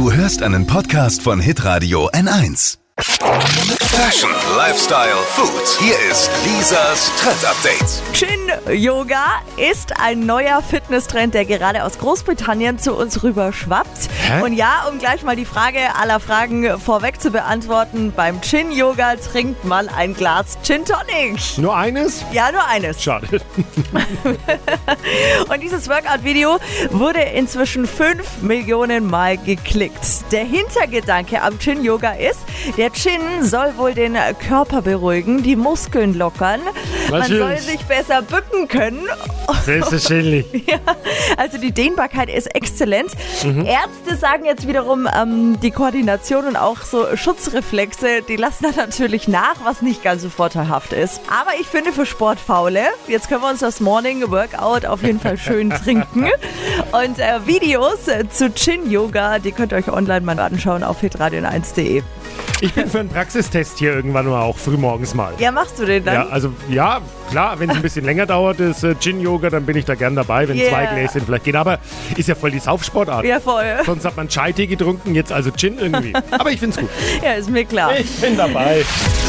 Du hörst einen Podcast von Hitradio N1. Fashion, Lifestyle, Food. Hier ist Lisas Trend Update. Chin Yoga ist ein neuer Fitnesstrend, der gerade aus Großbritannien zu uns rüber schwappt. Hä? Und ja, um gleich mal die Frage aller Fragen vorweg zu beantworten, beim Chin Yoga trinkt man ein Glas Gin Tonic. Nur eines? Ja, nur eines. Schade. Und dieses Workout-Video wurde inzwischen 5 Millionen Mal geklickt. Der Hintergedanke am Chin Yoga ist, der Chin soll wohl den Körper beruhigen, die Muskeln lockern. Man soll sich besser bücken können. Selbstverständlich. Ja, also die Dehnbarkeit ist exzellent. Ärzte sagen jetzt wiederum, ähm, die Koordination und auch so Schutzreflexe, die lassen da natürlich nach, was nicht ganz so vorteilhaft ist. Aber ich finde für Sportfaule, jetzt können wir uns das Morning Workout auf jeden Fall schön trinken. Und äh, Videos äh, zu Chin Yoga, die könnt ihr euch online mal anschauen auf hitradion1.de. Ich bin für einen Praxistest hier irgendwann mal auch frühmorgens mal. Ja, machst du den dann? Ja, also ja, klar, wenn es ein bisschen länger dauert, das äh, Gin-Yoga, dann bin ich da gern dabei, wenn Yeah. zwei Gläschen vielleicht gehen. Aber ist ja voll die Saufsportart. Ja, voll. Sonst hat man Chai-Tee getrunken, jetzt also Gin irgendwie. Aber ich find's gut. Ja, ist mir klar. Ich bin dabei.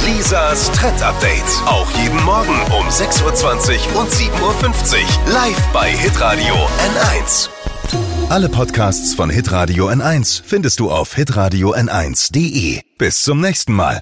Lisas Trend Update. Auch jeden Morgen um 6.20 Uhr und 7.50 Uhr. Live bei Hitradio N1. Alle Podcasts von Hitradio N1 findest du auf hitradio n1.de. Bis zum nächsten Mal.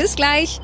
Bis gleich.